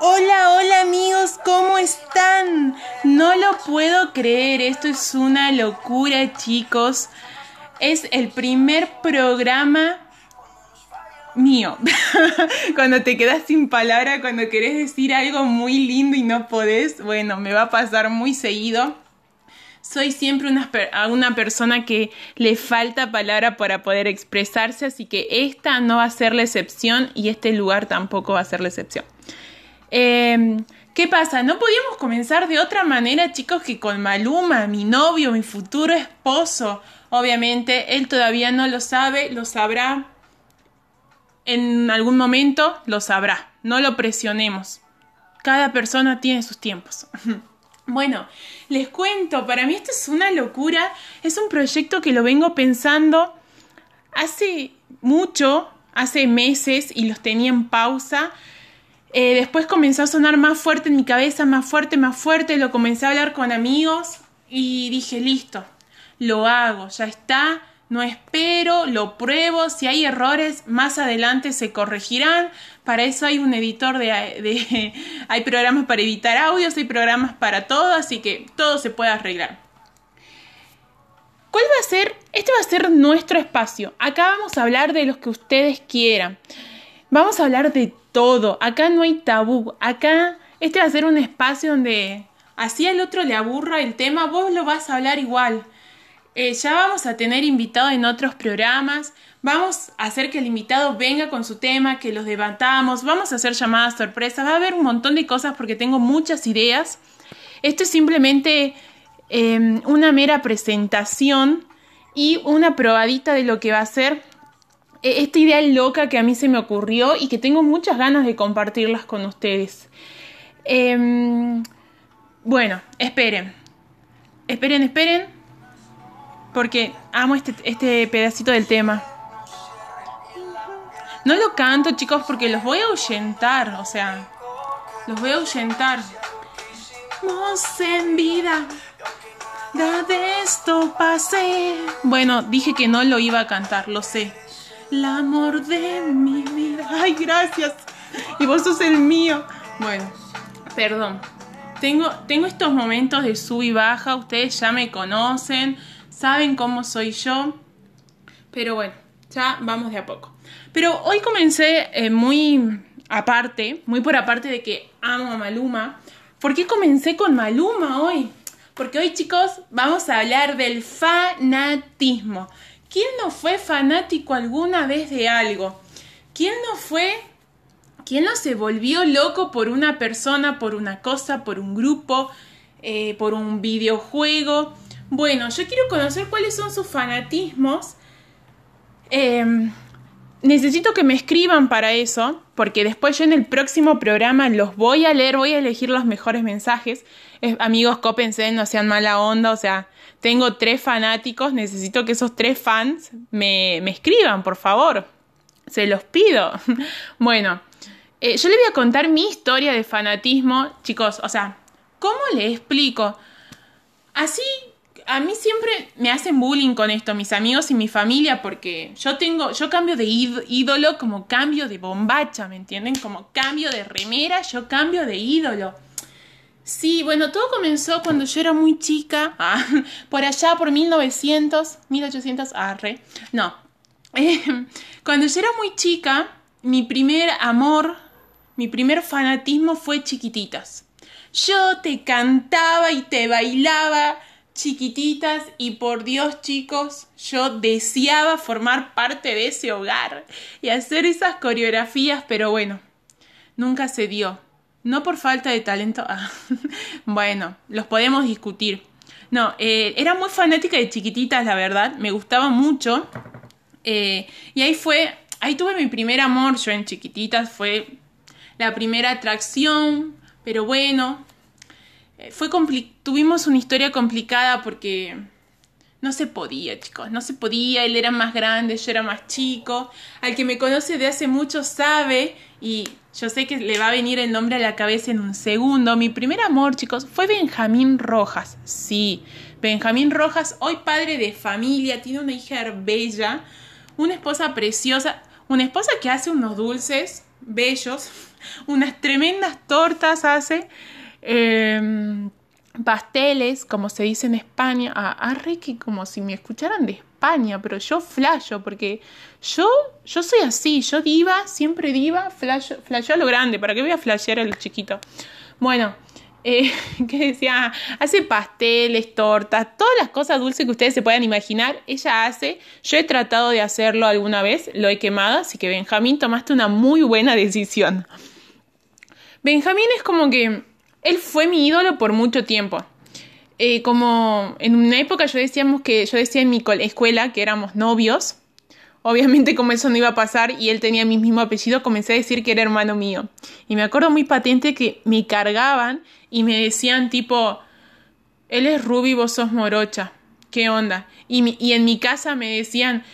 Hola, hola amigos, ¿cómo están? No lo puedo creer, esto es una locura chicos. Es el primer programa mío. cuando te quedas sin palabra, cuando querés decir algo muy lindo y no podés, bueno, me va a pasar muy seguido. Soy siempre una, una persona que le falta palabra para poder expresarse, así que esta no va a ser la excepción y este lugar tampoco va a ser la excepción. Eh, ¿Qué pasa? No podíamos comenzar de otra manera, chicos, que con Maluma, mi novio, mi futuro esposo. Obviamente, él todavía no lo sabe, lo sabrá en algún momento, lo sabrá. No lo presionemos. Cada persona tiene sus tiempos. Bueno, les cuento, para mí esto es una locura. Es un proyecto que lo vengo pensando hace mucho, hace meses y los tenía en pausa. Eh, después comenzó a sonar más fuerte en mi cabeza, más fuerte, más fuerte. Lo comencé a hablar con amigos y dije, listo, lo hago, ya está. No espero, lo pruebo. Si hay errores, más adelante se corregirán. Para eso hay un editor de, hay programas para editar audios, hay programas para todo, así que todo se puede arreglar. ¿Cuál va a ser? Este va a ser nuestro espacio. Acá vamos a hablar de los que ustedes quieran. Vamos a hablar de todo. Acá no hay tabú. Acá este va a ser un espacio donde así al otro le aburra el tema, vos lo vas a hablar igual. Eh, ya vamos a tener invitados en otros programas. Vamos a hacer que el invitado venga con su tema, que los debatamos. Vamos a hacer llamadas sorpresas. Va a haber un montón de cosas porque tengo muchas ideas. Esto es simplemente eh, una mera presentación y una probadita de lo que va a ser eh, esta idea loca que a mí se me ocurrió y que tengo muchas ganas de compartirlas con ustedes. Eh, bueno, esperen. Esperen, esperen. Porque amo este, este pedacito del tema. No lo canto, chicos, porque los voy a ahuyentar. O sea, los voy a ahuyentar. En vida. Da de esto pasé. Bueno, dije que no lo iba a cantar, lo sé. El amor de mi vida. Ay, gracias. Y vos sos el mío. Bueno, perdón. Tengo, tengo estos momentos de sub y baja. Ustedes ya me conocen. Saben cómo soy yo. Pero bueno, ya vamos de a poco. Pero hoy comencé eh, muy aparte, muy por aparte de que amo a Maluma. ¿Por qué comencé con Maluma hoy? Porque hoy, chicos, vamos a hablar del fanatismo. ¿Quién no fue fanático alguna vez de algo? ¿Quién no fue ¿Quién no se volvió loco por una persona, por una cosa, por un grupo, eh, por un videojuego? Bueno, yo quiero conocer cuáles son sus fanatismos. Eh, necesito que me escriban para eso, porque después yo en el próximo programa los voy a leer, voy a elegir los mejores mensajes. Amigos, cópense, no sean mala onda, o sea, tengo tres fanáticos, necesito que esos tres fans me, me escriban, por favor. Se los pido. bueno, eh, yo les voy a contar mi historia de fanatismo, chicos, o sea, ¿cómo le explico? Así, a mí siempre me hacen bullying con esto, mis amigos y mi familia, porque yo tengo, yo cambio de ídolo como cambio de bombacha, ¿me entienden? Como cambio de remera, yo cambio de ídolo. Sí, bueno, todo comenzó cuando yo era muy chica, ah, por allá por 1900, 1800, arre, no. Cuando yo era muy chica, mi primer amor, mi primer fanatismo fue chiquititas. Yo te cantaba y te bailaba chiquititas y por Dios chicos, yo deseaba formar parte de ese hogar y hacer esas coreografías, pero bueno, nunca se dio. No por falta de talento. Ah, bueno, los podemos discutir. No, eh, era muy fanática de chiquititas, la verdad. Me gustaba mucho. Eh, y ahí fue, ahí tuve mi primer amor. Yo en chiquititas fue la primera atracción. Pero bueno, fue tuvimos una historia complicada porque no se podía, chicos, no se podía, él era más grande, yo era más chico. Al que me conoce de hace mucho sabe, y yo sé que le va a venir el nombre a la cabeza en un segundo. Mi primer amor, chicos, fue Benjamín Rojas. Sí, Benjamín Rojas, hoy padre de familia, tiene una hija bella, una esposa preciosa, una esposa que hace unos dulces bellos, unas tremendas tortas hace. Em, pasteles, como se dice en España, a ah, que como si me escucharan de España, pero yo flasho, porque yo, yo soy así, yo diva, siempre diva, flasho, flasho a lo grande, ¿para qué voy a flashear a lo chiquito? Bueno, eh, que decía, hace pasteles, tortas, todas las cosas dulces que ustedes se puedan imaginar, ella hace, yo he tratado de hacerlo alguna vez, lo he quemado, así que Benjamín, tomaste una muy buena decisión. Benjamín es como que él fue mi ídolo por mucho tiempo. Eh, como en una época yo decíamos que yo decía en mi escuela que éramos novios. Obviamente como eso no iba a pasar y él tenía mi mismo apellido, comencé a decir que era hermano mío. Y me acuerdo muy patente que me cargaban y me decían tipo, él es Ruby, vos sos morocha. ¿Qué onda? Y, y en mi casa me decían,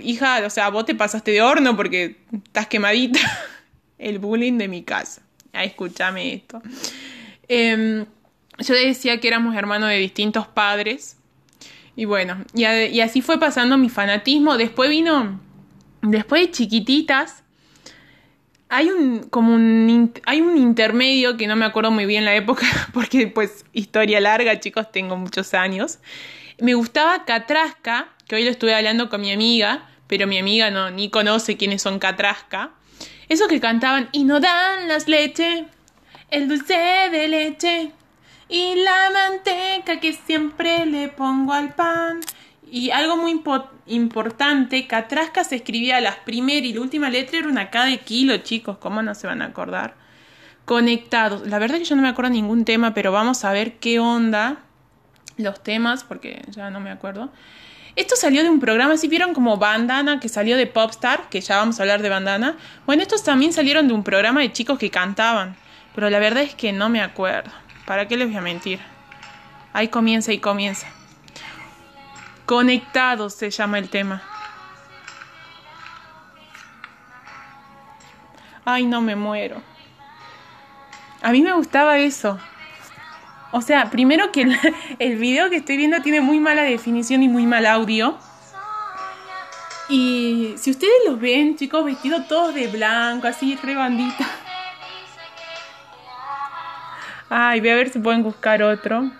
hija, o sea, vos te pasaste de horno porque estás quemadita. El bullying de mi casa escúchame esto. Em, yo decía que éramos hermanos de distintos padres. Y bueno, y, así fue pasando mi fanatismo. Después vino, después de chiquititas, hay un, como un, hay un intermedio que no me acuerdo muy bien la época, porque pues historia larga, chicos, tengo muchos años. Me gustaba Catrasca, que hoy lo estuve hablando con mi amiga, pero mi amiga no, ni conoce quiénes son Catrasca. Eso que cantaban y no dan las leche, el dulce de leche y la manteca que siempre le pongo al pan. Y algo muy importante, Catrasca se escribía las primeras y la última letra era una K de kilo, chicos, ¿cómo no se van a acordar? Conectados. La verdad es que yo no me acuerdo ningún tema, pero vamos a ver qué onda los temas, porque ya no me acuerdo. Esto salió de un programa, si vieron como Bandana, que salió de Popstar, que ya vamos a hablar de Bandana. Bueno, estos también salieron de un programa de chicos que cantaban, pero la verdad es que no me acuerdo. ¿Para qué les voy a mentir? Ahí comienza y comienza. Conectados se llama el tema. Ay, no me muero. A mí me gustaba eso. O sea, primero que el, video que estoy viendo tiene muy mala definición y muy mal audio. Y si ustedes los ven, chicos, vestidos todos de blanco, así, re bandita. Ay, voy a ver si pueden buscar otro.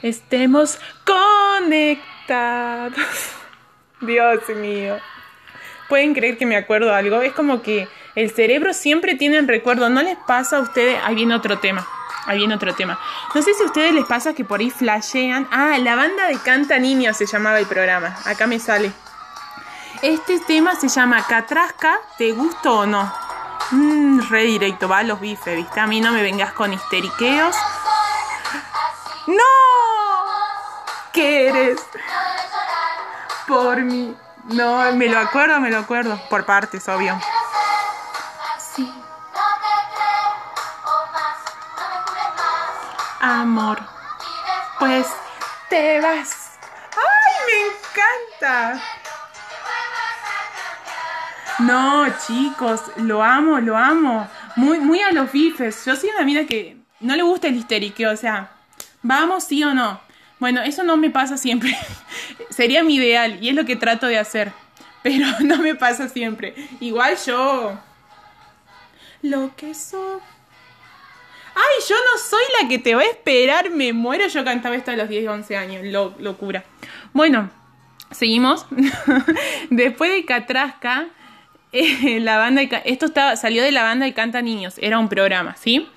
Estemos conectados. Dios mío. ¿Pueden creer que me acuerdo algo? Es como que el cerebro siempre tiene el recuerdo. ¿No les pasa a ustedes? Ahí viene otro tema. Ahí viene otro tema. No sé si a ustedes les pasa que por ahí flashean. Ah, la banda de Canta Niños se llamaba el programa. Acá me sale. Este tema se llama Catrasca, ¿te gusto o no? Mmm, re va a los bifes, ¿viste? A mí no me vengas con histeriqueos. ¡No! ¿Qué eres? Por mí. No, me lo acuerdo, me lo acuerdo. Por partes, obvio. Amor, pues te vas. ¡Ay, me encanta! No, chicos, lo amo, lo amo. Muy, muy a los bifes. Yo soy una mina que no le gusta el histeriqueo, o sea, vamos sí o no. Bueno, eso no me pasa siempre. Sería mi ideal y es lo que trato de hacer. Pero no me pasa siempre. Igual yo... Lo que soy ay, yo no soy la que te va a esperar, me muero. Yo cantaba esto a los 10, 11 años, locura. Bueno, seguimos. Después de Catrasca, eh, la banda, esto estaba, salió de la banda y Canta Niños, era un programa, ¿sí?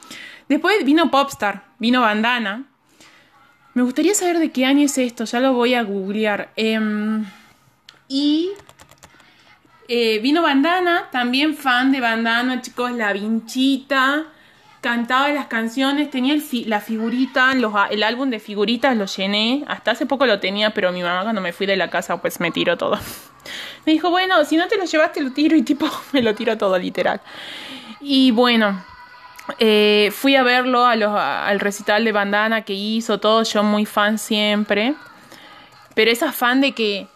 Después vino Popstar, vino Bandana. Me gustaría saber de qué año es esto, ya lo voy a googlear. Em, y eh, vino Bandana, también fan de Bandana, chicos, La Vinchita cantaba las canciones, tenía la figurita, el álbum de figuritas lo llené, hasta hace poco lo tenía, pero mi mamá cuando me fui de la casa pues me tiró todo. Me dijo, bueno, si no te lo llevaste lo tiro y tipo me lo tiro todo literal. Y bueno, Eh, fui a verlo al recital de bandana que hizo, todo, yo muy fan siempre. Pero esas fan de que,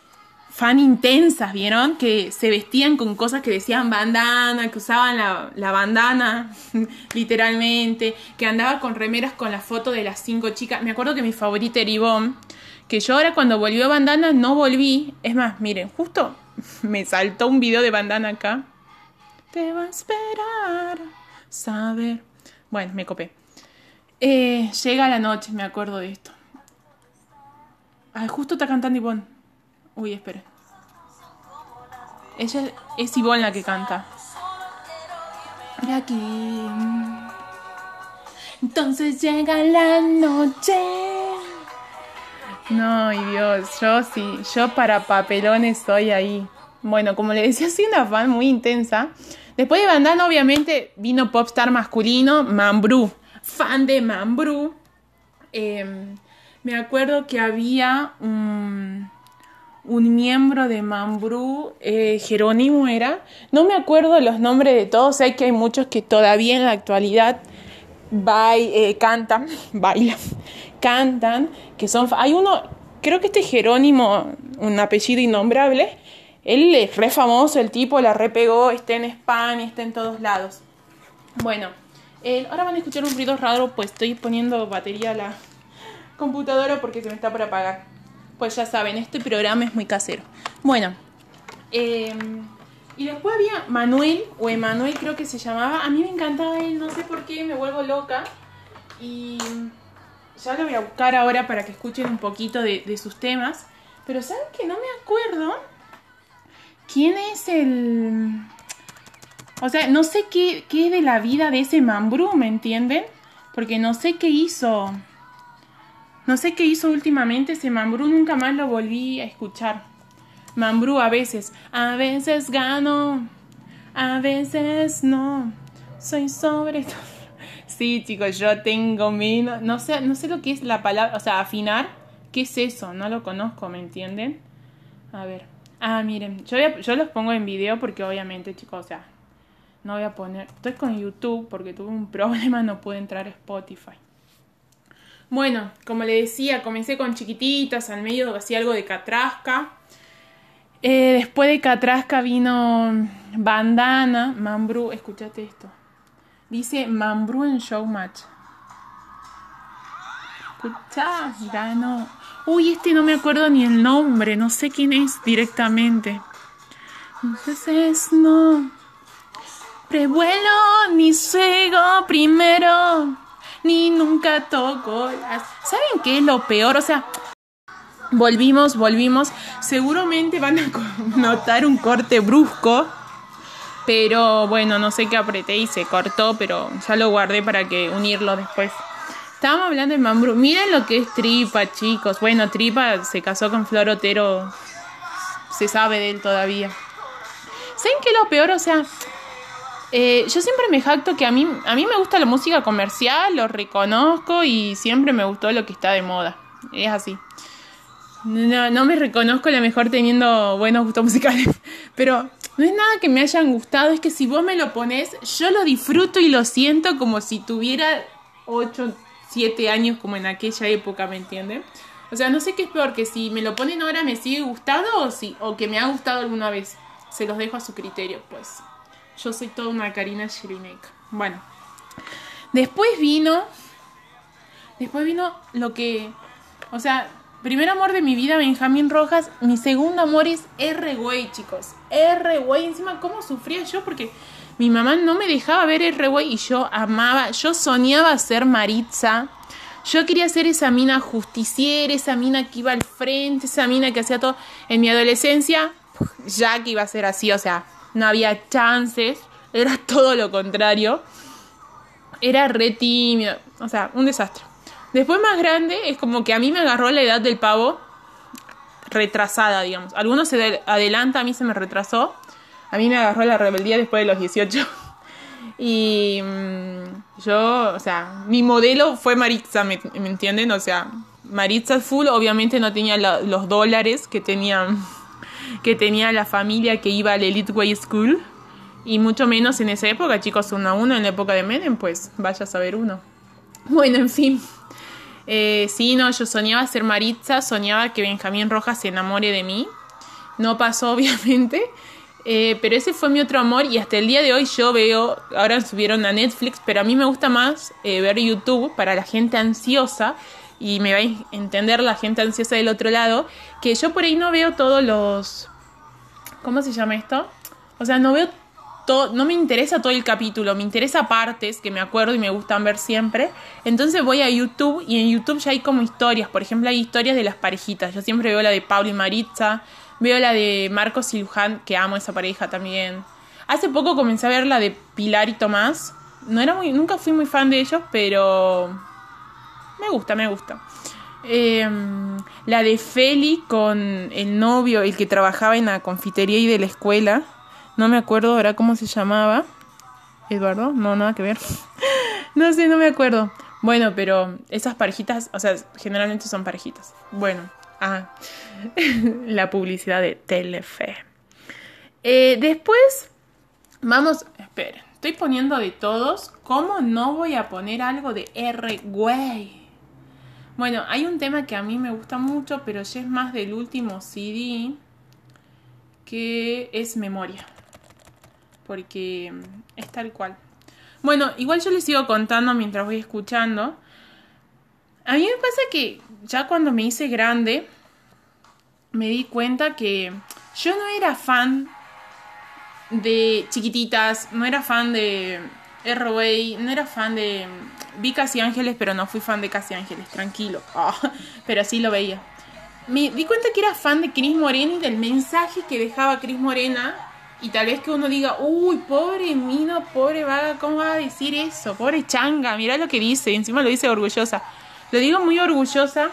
fan intensas, ¿vieron? Que se vestían con cosas que decían bandana, que usaban la, bandana, literalmente, que andaba con remeras con la foto de las cinco chicas. Me acuerdo que mi favorita era Ivonne, que yo ahora cuando volvió bandana no volví. Es más, miren, justo me saltó un video de bandana acá. Te va a esperar saber. Bueno, me copé. Eh, llega la noche, me acuerdo de esto. Ay, justo está cantando Ivonne. Uy, esperen. Ella es Ivonne la que canta. Mira aquí. Entonces llega la noche. No, y Dios, yo sí, yo para papelones estoy ahí. Bueno, como le decía, soy una fan muy intensa. Después de Bandana, obviamente, vino popstar masculino, Mambrú. Fan de Mambrú. Eh, me acuerdo que había un, un miembro de Mambrú, eh, Jerónimo era. No me acuerdo los nombres de todos, sé que hay muchos que todavía en la actualidad eh, cantan, bailan, cantan, que son... Hay uno, creo que este Jerónimo, un apellido innombrable, él es re famoso, el tipo la repegó, está en España, está en todos lados. Bueno, eh, ahora van a escuchar un ruido raro, pues estoy poniendo batería a la computadora porque se me está por apagar. Pues ya saben, este programa es muy casero. Bueno, eh, y después había Manuel, o Emanuel creo que se llamaba. A mí me encantaba él, no sé por qué, me vuelvo loca. Y ya lo voy a buscar ahora para que escuchen un poquito de, de sus temas. Pero ¿saben que no me acuerdo? ¿Quién es el...? O sea, no sé qué, qué de la vida de ese Mambrú, ¿me entienden? Porque no sé qué hizo. No sé qué hizo últimamente ese Mambrú, nunca más lo volví a escuchar. Mambrú a veces, a veces gano, a veces no. Soy sobre todo. Sí, chicos, yo tengo menos. No sé, no sé lo que es la palabra, o sea, afinar. ¿Qué es eso? No lo conozco, ¿me entienden? A ver. Ah, miren, yo, a- yo los pongo en video porque obviamente, chicos, o sea, no voy a poner. Estoy con YouTube porque tuve un problema, no pude entrar a Spotify. Bueno, como le decía, comencé con chiquititas, al medio hacía algo de catrasca. Eh, después de catrasca vino bandana, Mambrú, escúchate esto. Dice Mambrú en Showmatch. Escucha, ganó. Uy, este no me acuerdo ni el nombre, no sé quién es directamente. Entonces no. Prevuelo, ni sigo primero, ni nunca toco. ¿Saben qué es lo peor? O sea, volvimos, volvimos. Seguramente van a notar un corte brusco, pero bueno, no sé qué apreté y se cortó, pero ya lo guardé para que unirlo después. Estábamos hablando de Mambrú. Miren lo que es Tripa, chicos. Bueno, Tripa se casó con Flor Otero. Se sabe de él todavía. ¿Saben qué es lo peor? O sea, eh, yo siempre me jacto que a mí, a mí me gusta la música comercial, lo reconozco y siempre me gustó lo que está de moda. Es así. No, no me reconozco la mejor teniendo buenos gustos musicales, pero no es nada que me hayan gustado, es que si vos me lo pones, yo lo disfruto y lo siento como si tuviera 8, 7 años como en aquella época, ¿me entienden? O sea, no sé qué es peor, que si me lo ponen ahora me sigue gustando o, si, o que me ha gustado alguna vez. Se los dejo a su criterio, pues. Yo soy toda una Karina Jelinek. Bueno. Después vino. Después vino lo que. O sea, primer amor de mi vida, Benjamín Rojas. Mi segundo amor es R. Way, chicos. R. Way. Encima, ¿cómo sufría yo? Porque mi mamá no me dejaba ver R. Way y yo amaba. Yo soñaba ser Maritza. Yo quería ser esa mina justiciera, esa mina que iba al frente, esa mina que hacía todo. En mi adolescencia, ya que iba a ser así, o sea, no había chances, era todo lo contrario. Era re tímido, o sea, un desastre. Después más grande, es como que a mí me agarró la edad del pavo retrasada, digamos. Algunos se de- adelanta, a mí se me retrasó. A mí me agarró la rebeldía después de los 18. Y mm, yo, o sea, mi modelo fue Maritza, ¿me, me entienden? O sea, Maritza full, obviamente no tenía la- los dólares que tenía, que tenía la familia que iba al Elite Way School. Y mucho menos en esa época, chicos, uno a uno, en la época de Menem, pues vaya a saber uno. Bueno, en fin. Eh, sí, no, yo soñaba ser Maritza, soñaba que Benjamín Rojas se enamore de mí. No pasó, obviamente. Eh, pero ese fue mi otro amor y hasta el día de hoy yo veo, ahora subieron a Netflix, pero a mí me gusta más eh, ver YouTube para la gente ansiosa y me va a entender la gente ansiosa del otro lado, que yo por ahí no veo todos los... ¿Cómo se llama esto? O sea, no veo todo, no me interesa todo el capítulo, me interesa partes que me acuerdo y me gustan ver siempre. Entonces voy a YouTube y en YouTube ya hay como historias, por ejemplo hay historias de las parejitas, yo siempre veo la de Pablo y Maritza, Veo la de Marcos y Luján, que amo esa pareja también. Hace poco comencé a ver la de Pilar y Tomás. No era muy, nunca fui muy fan de ellos, pero me gusta, me gusta. Em, la de Feli con el novio, el que trabajaba en la confitería y de la escuela. No me acuerdo ahora cómo se llamaba. Eduardo, no, nada que ver. no sé, no me acuerdo. Bueno, pero esas parejitas, o sea, generalmente son parejitas. Bueno, Ah, la publicidad de Telefe. Eh, después, vamos, esperen, estoy poniendo de todos. ¿Cómo no voy a poner algo de R, güey? Bueno, hay un tema que a mí me gusta mucho, pero ya es más del último CD, que es memoria. Porque es tal cual. Bueno, igual yo les sigo contando mientras voy escuchando. A mí me pasa que ya cuando me hice grande, me di cuenta que yo no era fan de chiquititas, no era fan de R.O.A., no era fan de... Vi Casi Ángeles, pero no fui fan de Casi Ángeles, tranquilo. Ah, pero así lo veía. Me di cuenta que era fan de Cris Morena y del mensaje que dejaba Cris Morena. Y tal vez que uno diga, uy, pobre Mino, pobre vaga, ¿cómo va a decir eso? Pobre changa, mira lo que dice, encima lo dice orgullosa. Lo digo muy orgullosa.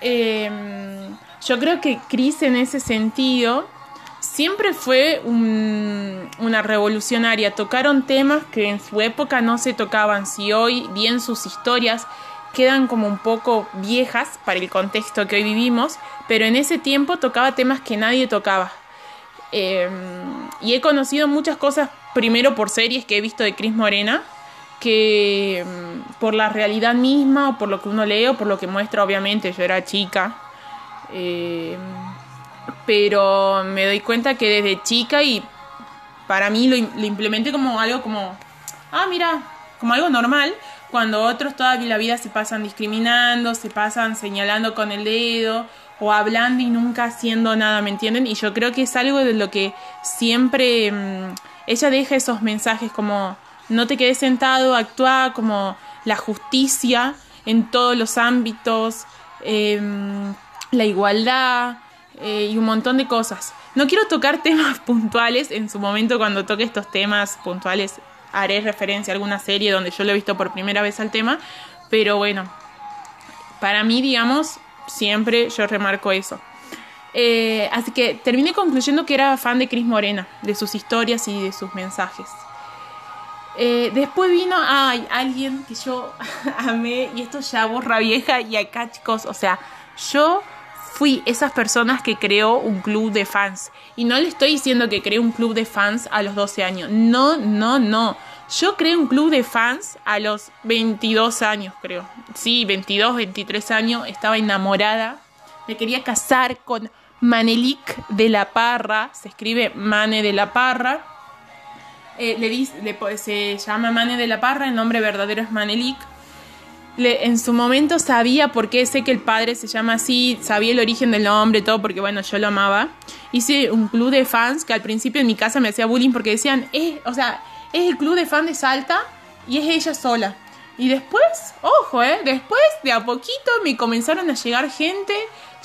Em, yo creo que Cris en ese sentido siempre fue una revolucionaria. Tocaron temas que en su época no se tocaban. Si hoy bien sus historias quedan como un poco viejas para el contexto que hoy vivimos, pero en ese tiempo tocaba temas que nadie tocaba. Em, y he conocido muchas cosas, primero por series que he visto de Cris Morena, que mm, por la realidad misma o por lo que uno lee o por lo que muestra, obviamente, yo era chica. Eh, pero me doy cuenta que desde chica y para mí lo, implementé como algo como, ah, mira, como algo normal, cuando otros toda la vida se pasan discriminando, se pasan señalando con el dedo o hablando y nunca haciendo nada, ¿me entienden? Y yo creo que es algo de lo que siempre mm, ella deja esos mensajes como no te quedes sentado, actúa como la justicia en todos los ámbitos, em, la igualdad eh, y un montón de cosas. No quiero tocar temas puntuales, en su momento cuando toque estos temas puntuales haré referencia a alguna serie donde yo lo he visto por primera vez al tema, pero bueno, para mí, digamos, siempre yo remarco eso. Eh, así que terminé concluyendo que era fan de Cris Morena, de sus historias y de sus mensajes. Eh, después vino ay, alguien que yo amé y esto ya borra vieja y acá chicos, o sea, yo fui esas personas que creó un club de fans. Y no le estoy diciendo que creé un club de fans a los 12 años. No, no, no. Yo creé un club de fans a los 22 años, creo. Sí, 22, 23 años. Estaba enamorada. Me quería casar con Manelik de la Parra. Se escribe Mane de la Parra eh, le, dice, se llama Mane de la Parra, el nombre verdadero es Manelik. En su momento sabía por qué sé que el padre se llama así, sabía el origen del nombre, todo, porque bueno, yo lo amaba. Hice un club de fans que al principio en mi casa me hacía bullying porque decían, eh, o sea, es el club de fans de Salta y es ella sola. Y después, ojo, eh, después de a poquito me comenzaron a llegar gente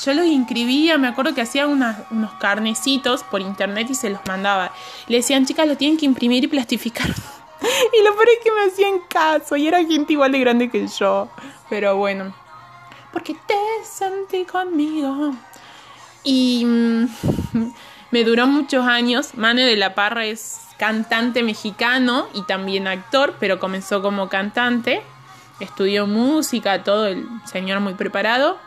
yo los inscribía, me acuerdo que hacían unos carnecitos por internet y se los mandaba. Le decían, chicas, lo tienen que imprimir y plastificar. y lo peor es que me hacían caso y era gente igual de grande que yo. Pero bueno, porque te sentí conmigo. Y mm, me duró muchos años. Mane de la Parra es cantante mexicano y también actor, pero comenzó como cantante. Estudió música, todo el señor muy preparado.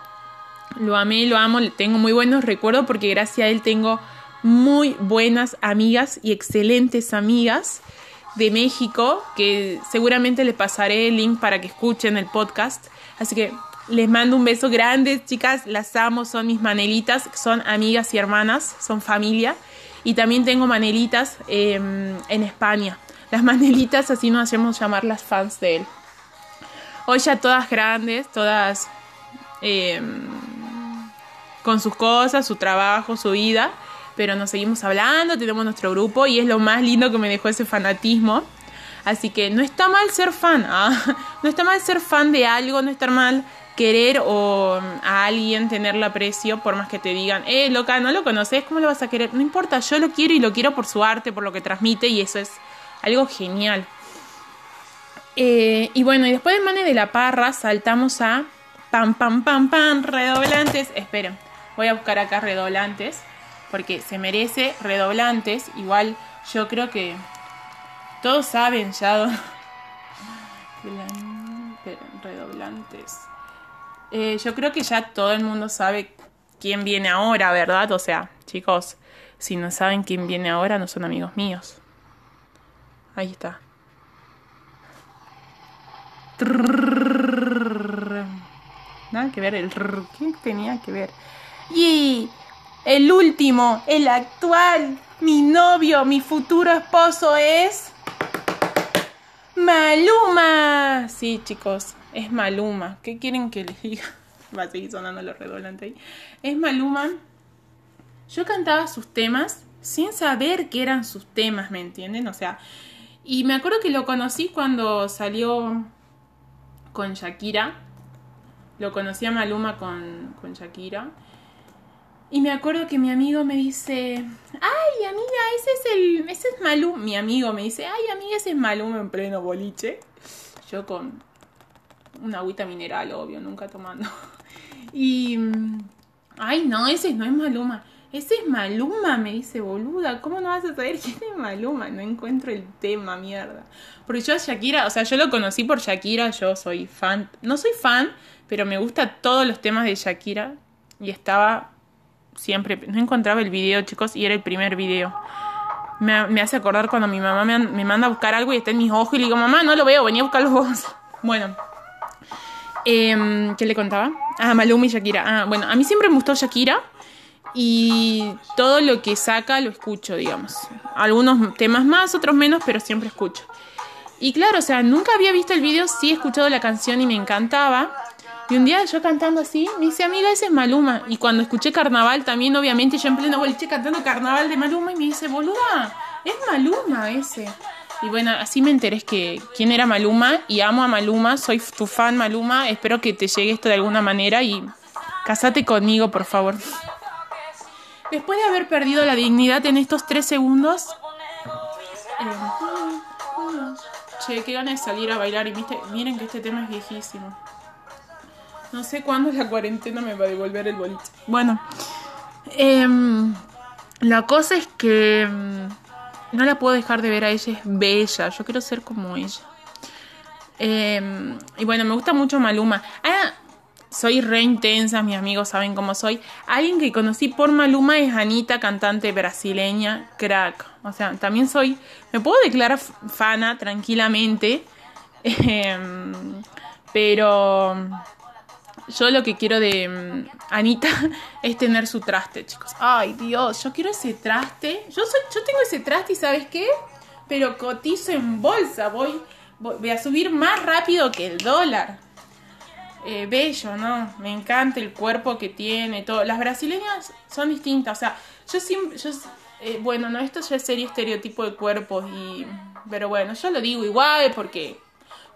Lo amé, lo amo, tengo muy buenos recuerdos porque gracias a él tengo muy buenas amigas y excelentes amigas de México, que seguramente les pasaré el link para que escuchen el podcast. Así que les mando un beso grande, chicas, las amo, son mis manelitas, son amigas y hermanas, son familia. Y también tengo manelitas em, en España. Las manelitas, así nos hacemos llamar las fans de él. Hoy ya todas grandes, todas em, con sus cosas, su trabajo, su vida, pero nos seguimos hablando, tenemos nuestro grupo y es lo más lindo que me dejó ese fanatismo. Así que no está mal ser fan, ¿ah? no está mal ser fan de algo, no está mal querer o a alguien tenerle aprecio, por más que te digan, eh, loca, no lo conoces, ¿cómo lo vas a querer? No importa, yo lo quiero y lo quiero por su arte, por lo que transmite y eso es algo genial. Eh, y bueno, y después de Mane de la Parra saltamos a pam, pam, pam, pam, redoblantes. Esperen, voy a buscar acá redoblantes, porque se merece redoblantes. Igual yo creo que todos saben ya. redoblantes. Eh, yo creo que ya todo el mundo sabe quién viene ahora, ¿verdad? O sea, chicos, si no saben quién viene ahora, no son amigos míos. Ahí está. Nada que ver, el ¿qué tenía que ver? Y el último, el actual, mi novio, mi futuro esposo es Maluma. Sí, chicos, es Maluma. ¿Qué quieren que les diga? Va a seguir sonando lo redolante ahí. Es Maluma. Yo cantaba sus temas sin saber que eran sus temas, ¿me entienden? O sea, y me acuerdo que lo conocí cuando salió con Shakira. Lo conocí a Maluma con, con Shakira. Y me acuerdo que mi amigo me dice, ay amiga, ese es el, ese es Maluma. Mi amigo me dice, ay amiga, ese es Maluma en pleno boliche. Yo con una agüita mineral, obvio, nunca tomando. Y, ay no, ese no es Maluma. Ese es Maluma, me dice, boluda, ¿cómo no vas a saber quién es Maluma? No encuentro el tema, mierda. Porque yo a Shakira, o sea, yo lo conocí por Shakira, yo soy fan, no soy fan, pero me gusta todos los temas de Shakira. Y estaba siempre, no encontraba el video, chicos, y era el primer video. Me, hace acordar cuando mi mamá me, manda a buscar algo y está en mis ojos y le digo, mamá, no lo veo, venía a buscarlo vos. Bueno, eh, ¿qué le contaba? Ah, Maluma y Shakira. Ah, bueno, a mí siempre me gustó Shakira y todo lo que saca lo escucho, digamos. Algunos temas más, otros menos, pero siempre escucho. Y claro, o sea, nunca había visto el video, sí he escuchado la canción y me encantaba. Y un día yo cantando así, me dice, amiga, ese es Maluma. Y cuando escuché Carnaval también, obviamente, yo en pleno boliche cantando Carnaval de Maluma y me dice, boluda, es Maluma ese. Y bueno, así me enteré que quién era Maluma y amo a Maluma, soy tu fan Maluma, espero que te llegue esto de alguna manera y casate conmigo, por favor. Después de haber perdido la dignidad en estos tres segundos... Eh, che, qué ganas de salir a bailar y miren que este tema es viejísimo. No sé cuándo la cuarentena me va a devolver el boliche. Bueno, em, la cosa es que em, no la puedo dejar de ver a ella, es bella. Yo quiero ser como ella. Em, y bueno, me gusta mucho Maluma. Ah, soy re intensa, mis amigos saben cómo soy. Alguien que conocí por Maluma es Anita, cantante brasileña, crack. O sea, también soy, me puedo declarar fana tranquilamente, pero yo lo que quiero de mm, Anita es tener su traste, chicos. Ay, Dios, yo quiero ese traste. Yo soy, yo tengo ese traste y ¿sabes qué? Pero cotizo en bolsa, voy, voy, a subir más rápido que el dólar. Eh, bello, ¿no? Me encanta el cuerpo que tiene. Las brasileñas son distintas, o sea, yo siempre, eh, bueno, no, esto ya sería estereotipo de cuerpos y, pero bueno, yo lo digo igual porque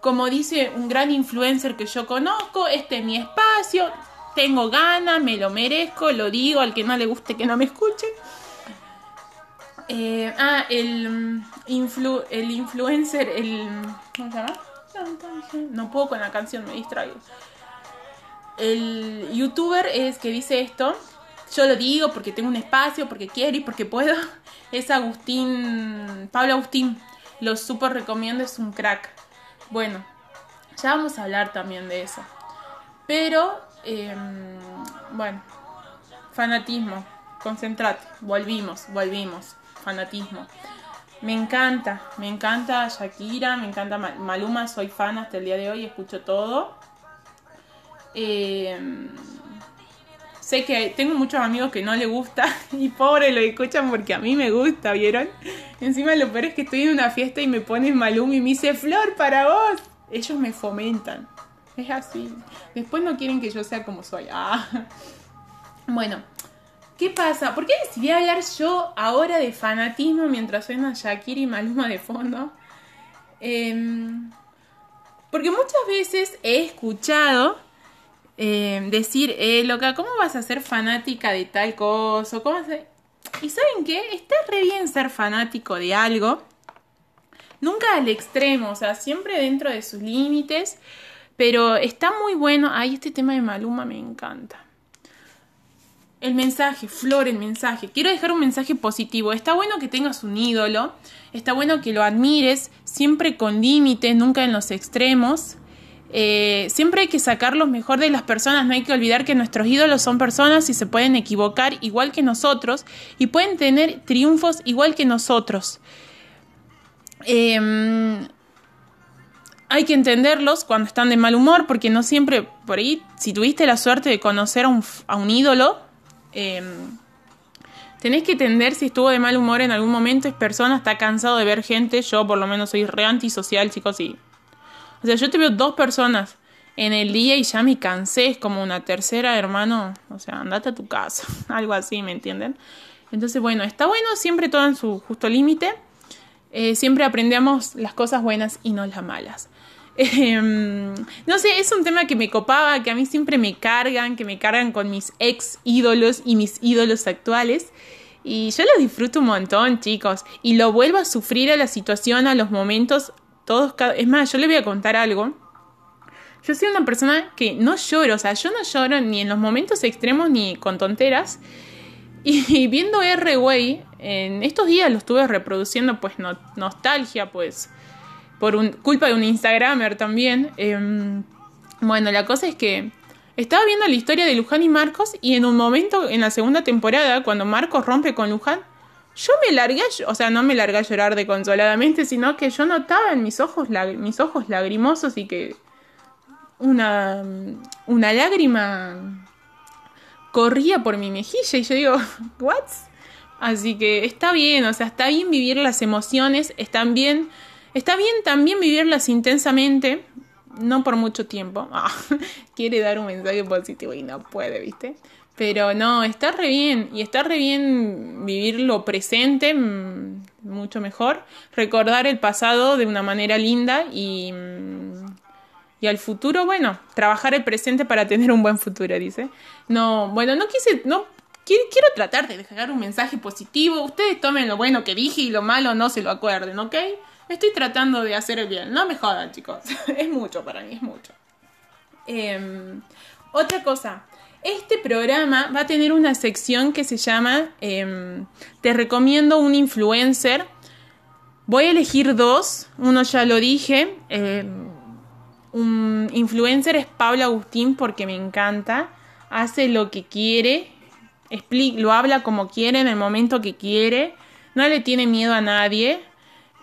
como dice un gran influencer que yo conozco, este es mi espacio, tengo ganas, me lo merezco, lo digo, al que no le guste que no me escuche. Eh, ah, el, mm, el influencer, el... ¿Cómo se llama? No puedo con la canción, me distraigo. El youtuber es que dice esto. Yo lo digo porque tengo un espacio, porque quiero y porque puedo. Es Agustín, Pablo Agustín. Lo súper recomiendo, es un crack. Bueno, ya vamos a hablar también de eso. Pero, em, bueno, fanatismo. concentrate. Volvimos, volvimos. Fanatismo. Me encanta, me encanta Shakira, me encanta Maluma, soy fan hasta el día de hoy, escucho todo. Eh, sé que tengo muchos amigos que no le gusta y pobre lo escuchan porque a mí me gusta, ¿vieron? Encima lo peor es que estoy en una fiesta y me ponen Maluma y me dice Flor para vos. Ellos me fomentan. Es así. Después no quieren que yo sea como soy. Ah. Bueno, ¿qué pasa? ¿Por qué decidí hablar yo ahora de fanatismo mientras suena Shakira y Maluma de fondo? Em, porque muchas veces he escuchado em, decir, eh, loca, ¿cómo vas a ser fanática de tal cosa? ¿Cómo Y ¿saben qué? Está re bien ser fanático de algo. Nunca al extremo, o sea, siempre dentro de sus límites. Pero está muy bueno. Ay, este tema de Maluma me encanta. El mensaje, Flor, el mensaje. Quiero dejar un mensaje positivo. Está bueno que tengas un ídolo. Está bueno que lo admires, siempre con límites, nunca en los extremos. Eh, siempre hay que sacar lo mejor de las personas. No hay que olvidar que nuestros ídolos son personas y se pueden equivocar igual que nosotros y pueden tener triunfos igual que nosotros. Eh, hay que entenderlos cuando están de mal humor, porque no siempre, por ahí, si tuviste la suerte de conocer a un, ídolo, em, tenés que entender si estuvo de mal humor en algún momento, es persona, está cansado de ver gente, yo por lo menos soy re antisocial, chicos, y... O sea, yo te veo dos personas en el día y ya me cansé, es como una tercera, hermano, o sea, andate a tu casa, algo así, ¿me entienden? Entonces, bueno, está bueno siempre todo en su justo límite. Eh, siempre aprendemos las cosas buenas y no las malas. Em, no sé, es un tema que me copaba, que a mí siempre me cargan, que me cargan con mis ex ídolos y mis ídolos actuales. Y yo lo disfruto un montón, chicos. Y lo vuelvo a sufrir a la situación, a los momentos, todos. Es más, yo le voy a contar algo. Yo soy una persona que no lloro, o sea, yo no lloro ni en los momentos extremos ni con tonteras. Y, viendo R-Way, en estos días lo estuve reproduciendo, pues nostalgia, pues por culpa de un Instagramer también. Em, bueno, la cosa es que estaba viendo la historia de Luján y Marcos y en un momento, en la segunda temporada, cuando Marcos rompe con Luján, yo me largué, o sea, no me largué a llorar de consoladamente, sino que yo notaba en mis ojos, mis ojos lagrimosos y que una, una lágrima corría por mi mejilla y yo digo, ¿what? Así que está bien, o sea, está bien vivir las emociones, están bien Está bien también vivirlas intensamente, no por mucho tiempo. Ah, quiere dar un mensaje positivo y no puede, ¿viste? Pero no, está re bien. Y está re bien vivir lo presente, mm, mucho mejor. Recordar el pasado de una manera linda y, mm, y al futuro, bueno, trabajar el presente para tener un buen futuro, dice. No, bueno, no quise, no quiero, tratar de dejar un mensaje positivo. Ustedes tomen lo bueno que dije y lo malo no se lo acuerden, ¿ok? Estoy tratando de hacer el bien. No me jodan, chicos. es mucho para mí, es mucho. Em, otra cosa. Este programa va a tener una sección que se llama em, Te recomiendo un influencer. Voy a elegir dos. Uno ya lo dije. Em, un influencer es Pablo Agustín porque me encanta. Hace lo que quiere. lo habla como quiere en el momento que quiere. No le tiene miedo a nadie.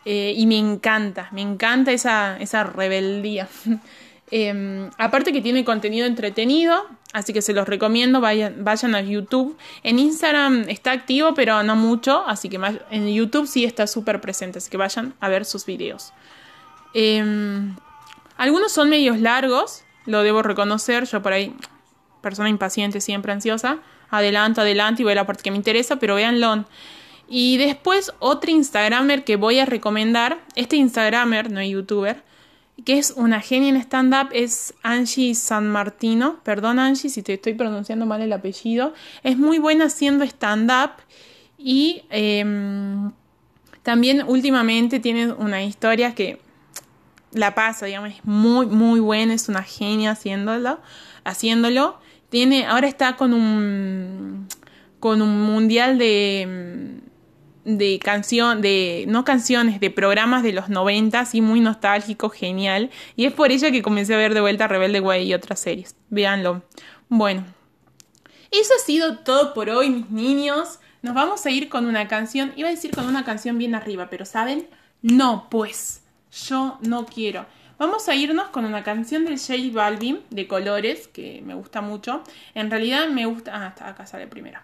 Eh, y me encanta, me encanta esa, esa rebeldía. Em, aparte que tiene contenido entretenido, así que se los recomiendo, vayan, vayan a YouTube. En Instagram está activo, pero no mucho, así que en YouTube sí está súper presente, así que vayan a ver sus videos. Em, algunos son medios largos, lo debo reconocer, yo por ahí, persona impaciente, siempre ansiosa, adelanto, adelante y voy a la parte que me interesa, pero véanlo. Y después otro Instagramer que voy a recomendar, este Instagramer, no youtuber, que es una genia en stand-up, es Angie San Martino. Perdón Angie si te estoy pronunciando mal el apellido. Es muy buena haciendo stand-up y em, también últimamente tiene una historia que la pasa, digamos, es muy, muy buena, es una genia haciéndolo. haciéndolo. Tiene, ahora está con un, con un mundial de de canción, de, no canciones, de programas de los 90, así muy nostálgico, genial. Y es por ella que comencé a ver de vuelta Rebelde Way y otras series. Véanlo. Bueno. Eso ha sido todo por hoy, mis niños. Nos vamos a ir con una canción. Iba a decir con una canción bien arriba, pero ¿saben? No, pues. Yo no quiero. Vamos a irnos con una canción del J Balvin de colores que me gusta mucho. En realidad me gusta. Ah, acá sale primero.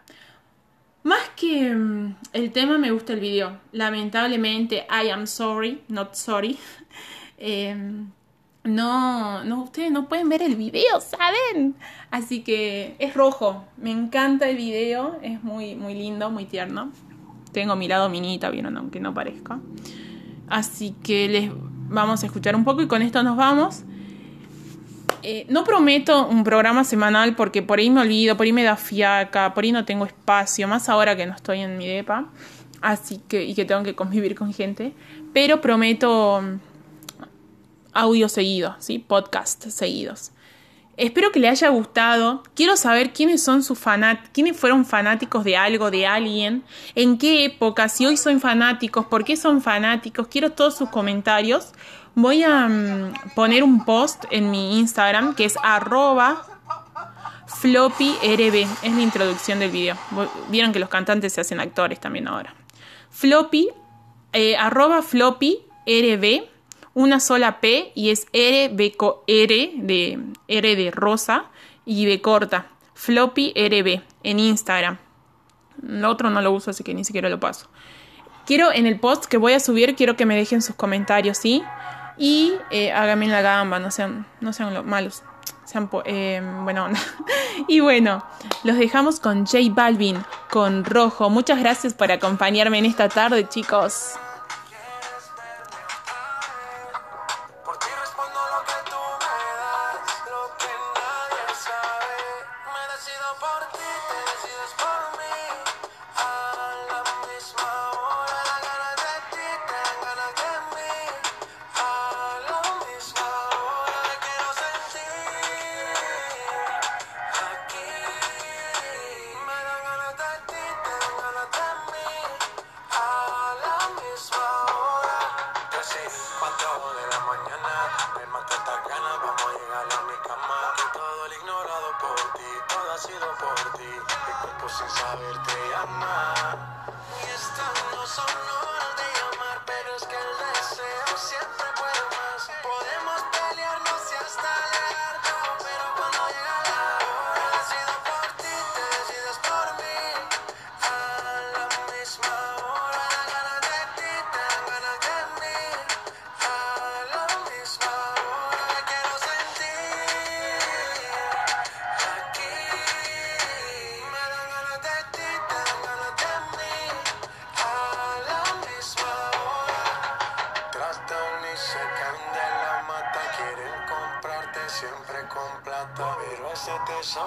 Más que mm, el tema, me gusta el video. Lamentablemente, I am sorry, not sorry. Em, no, no, ustedes no pueden ver el video, ¿saben? Así que es rojo. Me encanta el video. Es muy, muy lindo, muy tierno. Tengo mi lado minita, vieron, aunque no parezca. Así que les vamos a escuchar un poco y con esto nos vamos. Eh, no prometo un programa semanal porque por ahí me olvido, por ahí me da fiaca, por ahí no tengo espacio, más ahora que no estoy en mi depa, así que y que tengo que convivir con gente, pero prometo mm, audio seguido, ¿sí? Podcast seguidos. Espero que le haya gustado. Quiero saber quiénes son sus fanáticos, quiénes fueron fanáticos de algo, de alguien, en qué época, si hoy son fanáticos, por qué son fanáticos. Quiero todos sus comentarios. Voy a mm, poner un post en mi Instagram que es arroba floppyrb. Es la introducción del video. Vieron que los cantantes se hacen actores también ahora. Floppy, eh, arroba floppyrb una sola P y es R, R de R de rosa y B corta. Floppy RB en Instagram. El otro no lo uso, así que ni siquiera lo paso. Quiero en el post que voy a subir, quiero que me dejen sus comentarios, ¿sí? Y eh, háganme la gamba, no sean, no sean malos. Sean eh, bueno, y bueno, los dejamos con J Balvin, con Rojo. Muchas gracias por acompañarme en esta tarde, chicos. Siempre ese